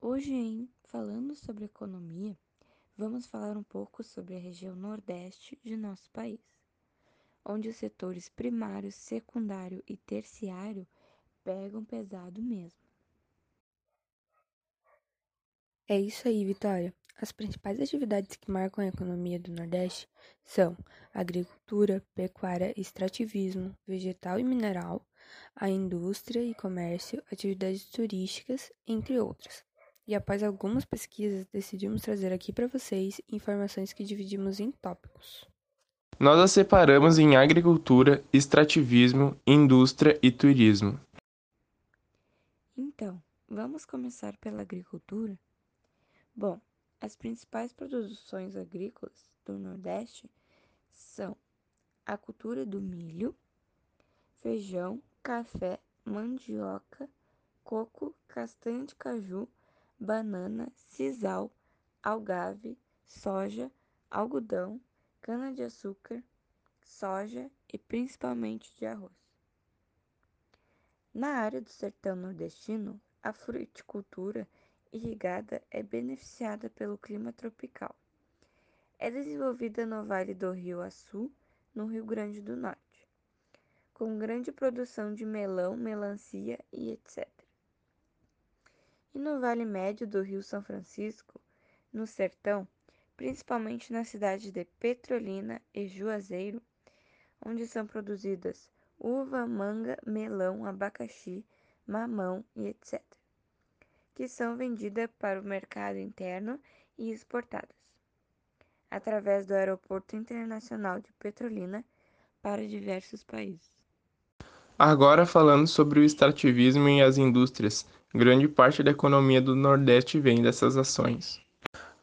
Hoje, em Falando sobre Economia, vamos falar um pouco sobre a região Nordeste de nosso país, onde os setores primário, secundário e terciário pegam pesado mesmo. É isso aí, Vitória. As principais atividades que marcam a economia do Nordeste são agricultura, pecuária, extrativismo, vegetal e mineral, a indústria e comércio, atividades turísticas, entre outras. E após algumas pesquisas, decidimos trazer aqui para vocês informações que dividimos em tópicos. Nós as separamos em agricultura, extrativismo, indústria e turismo. Então, vamos começar pela agricultura? Bom, as principais produções agrícolas do Nordeste são a cultura do milho, feijão, café, mandioca, coco, castanha de caju, banana, sisal, algave, soja, algodão, cana-de-açúcar, soja e principalmente de arroz. Na área do sertão nordestino, a fruticultura irrigada é beneficiada pelo clima tropical. É desenvolvida no Vale do Rio Açu, no Rio Grande do Norte, com grande produção de melão, melancia e etc. E no Vale Médio do Rio São Francisco, no sertão, principalmente na cidade de Petrolina e Juazeiro, onde são produzidas uva, manga, melão, abacaxi, mamão e etc que são vendidas para o mercado interno e exportadas através do Aeroporto Internacional de Petrolina para diversos países. Agora falando sobre o extrativismo e as indústrias, grande parte da economia do Nordeste vem dessas ações.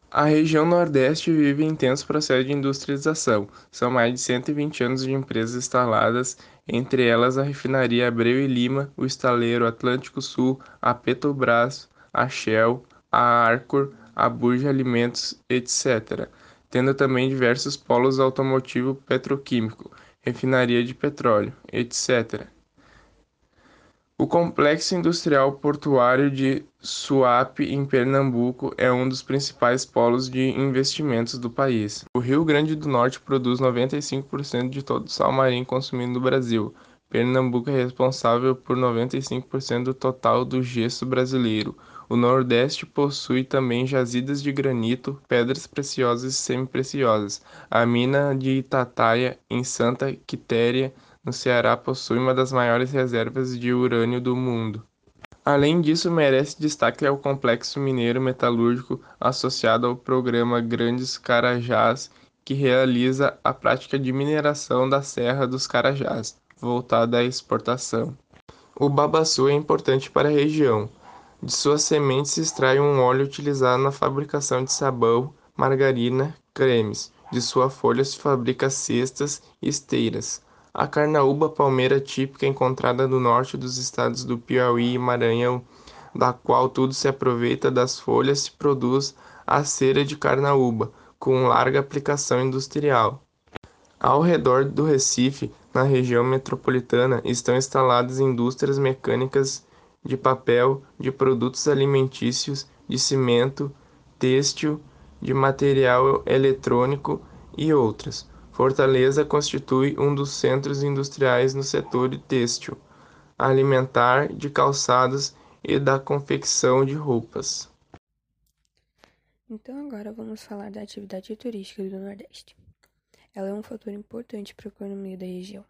A região Nordeste vive intenso processo de industrialização. São mais de 120 anos de empresas instaladas, entre elas a refinaria Abreu e Lima, o estaleiro Atlântico Sul, a Petrobras, a Shell, a Arcor, a Burge Alimentos, etc., tendo também diversos polos automotivo petroquímico, refinaria de petróleo, etc. O complexo industrial portuário de Suape, em Pernambuco, é um dos principais polos de investimentos do país. O Rio Grande do Norte produz 95% de todo o sal marinho consumido no Brasil. Pernambuco é responsável por 95% do total do gesso brasileiro. O Nordeste possui também jazidas de granito, pedras preciosas e semipreciosas. A mina de Itataia, em Santa Quitéria, no Ceará, possui uma das maiores reservas de urânio do mundo. Além disso, merece destaque o complexo mineiro metalúrgico associado ao programa Grandes Carajás, que realiza a prática de mineração da Serra dos Carajás, voltada à exportação. O babaçu é importante para a região, de suas sementes se extrai um óleo utilizado na fabricação de sabão, margarina, cremes. De sua folha se fabrica cestas e esteiras. A carnaúba palmeira típica encontrada no norte dos estados do Piauí e Maranhão, da qual tudo se aproveita das folhas, se produz a cera de carnaúba, com larga aplicação industrial. Ao redor do Recife, na região metropolitana, estão instaladas indústrias mecânicas de papel, de produtos alimentícios, de cimento, têxtil, de material eletrônico e outras. Fortaleza constitui um dos centros industriais no setor têxtil, alimentar, de calçados e da confecção de roupas. Então agora vamos falar da atividade turística do Nordeste. Ela é um fator importante para a economia da região.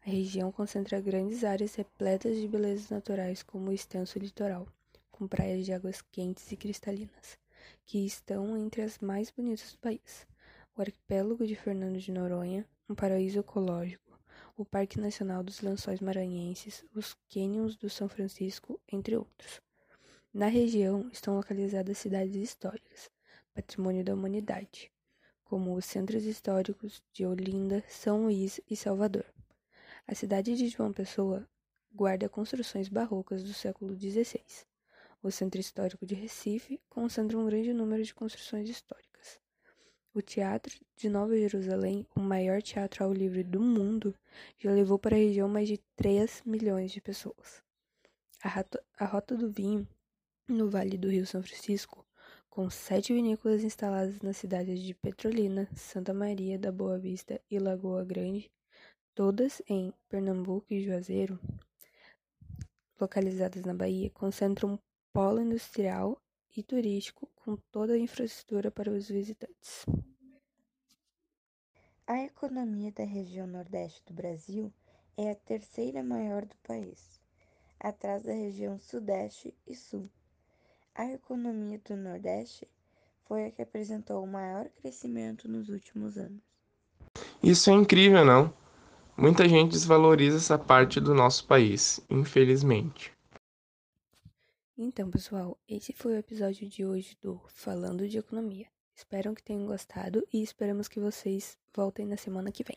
A região concentra grandes áreas repletas de belezas naturais, como o extenso litoral, com praias de águas quentes e cristalinas, que estão entre as mais bonitas do país. O arquipélago de Fernando de Noronha, um paraíso ecológico, o Parque Nacional dos Lençóis Maranhenses, os cânions do São Francisco, entre outros. Na região estão localizadas cidades históricas, patrimônio da humanidade, como os centros históricos de Olinda, São Luís e Salvador. A cidade de João Pessoa guarda construções barrocas do século XVI. O Centro Histórico de Recife concentra um grande número de construções históricas. O Teatro de Nova Jerusalém, o maior teatro ao livre do mundo, já levou para a região mais de 3 milhões de pessoas. A, rota, do Vinho, no Vale do Rio São Francisco, com sete vinícolas instaladas nas cidades de Petrolina, Santa Maria da Boa Vista e Lagoa Grande, todas em Pernambuco e Juazeiro, localizadas na Bahia, concentram um polo industrial e turístico com toda a infraestrutura para os visitantes. A economia da região Nordeste do Brasil é a terceira maior do país, atrás da região Sudeste e Sul. A economia do Nordeste foi a que apresentou o maior crescimento nos últimos anos. Isso é incrível, não? Muita gente desvaloriza essa parte do nosso país, infelizmente. Então, pessoal, esse foi o episódio de hoje do Falando de Economia. Espero que tenham gostado e esperamos que vocês voltem na semana que vem.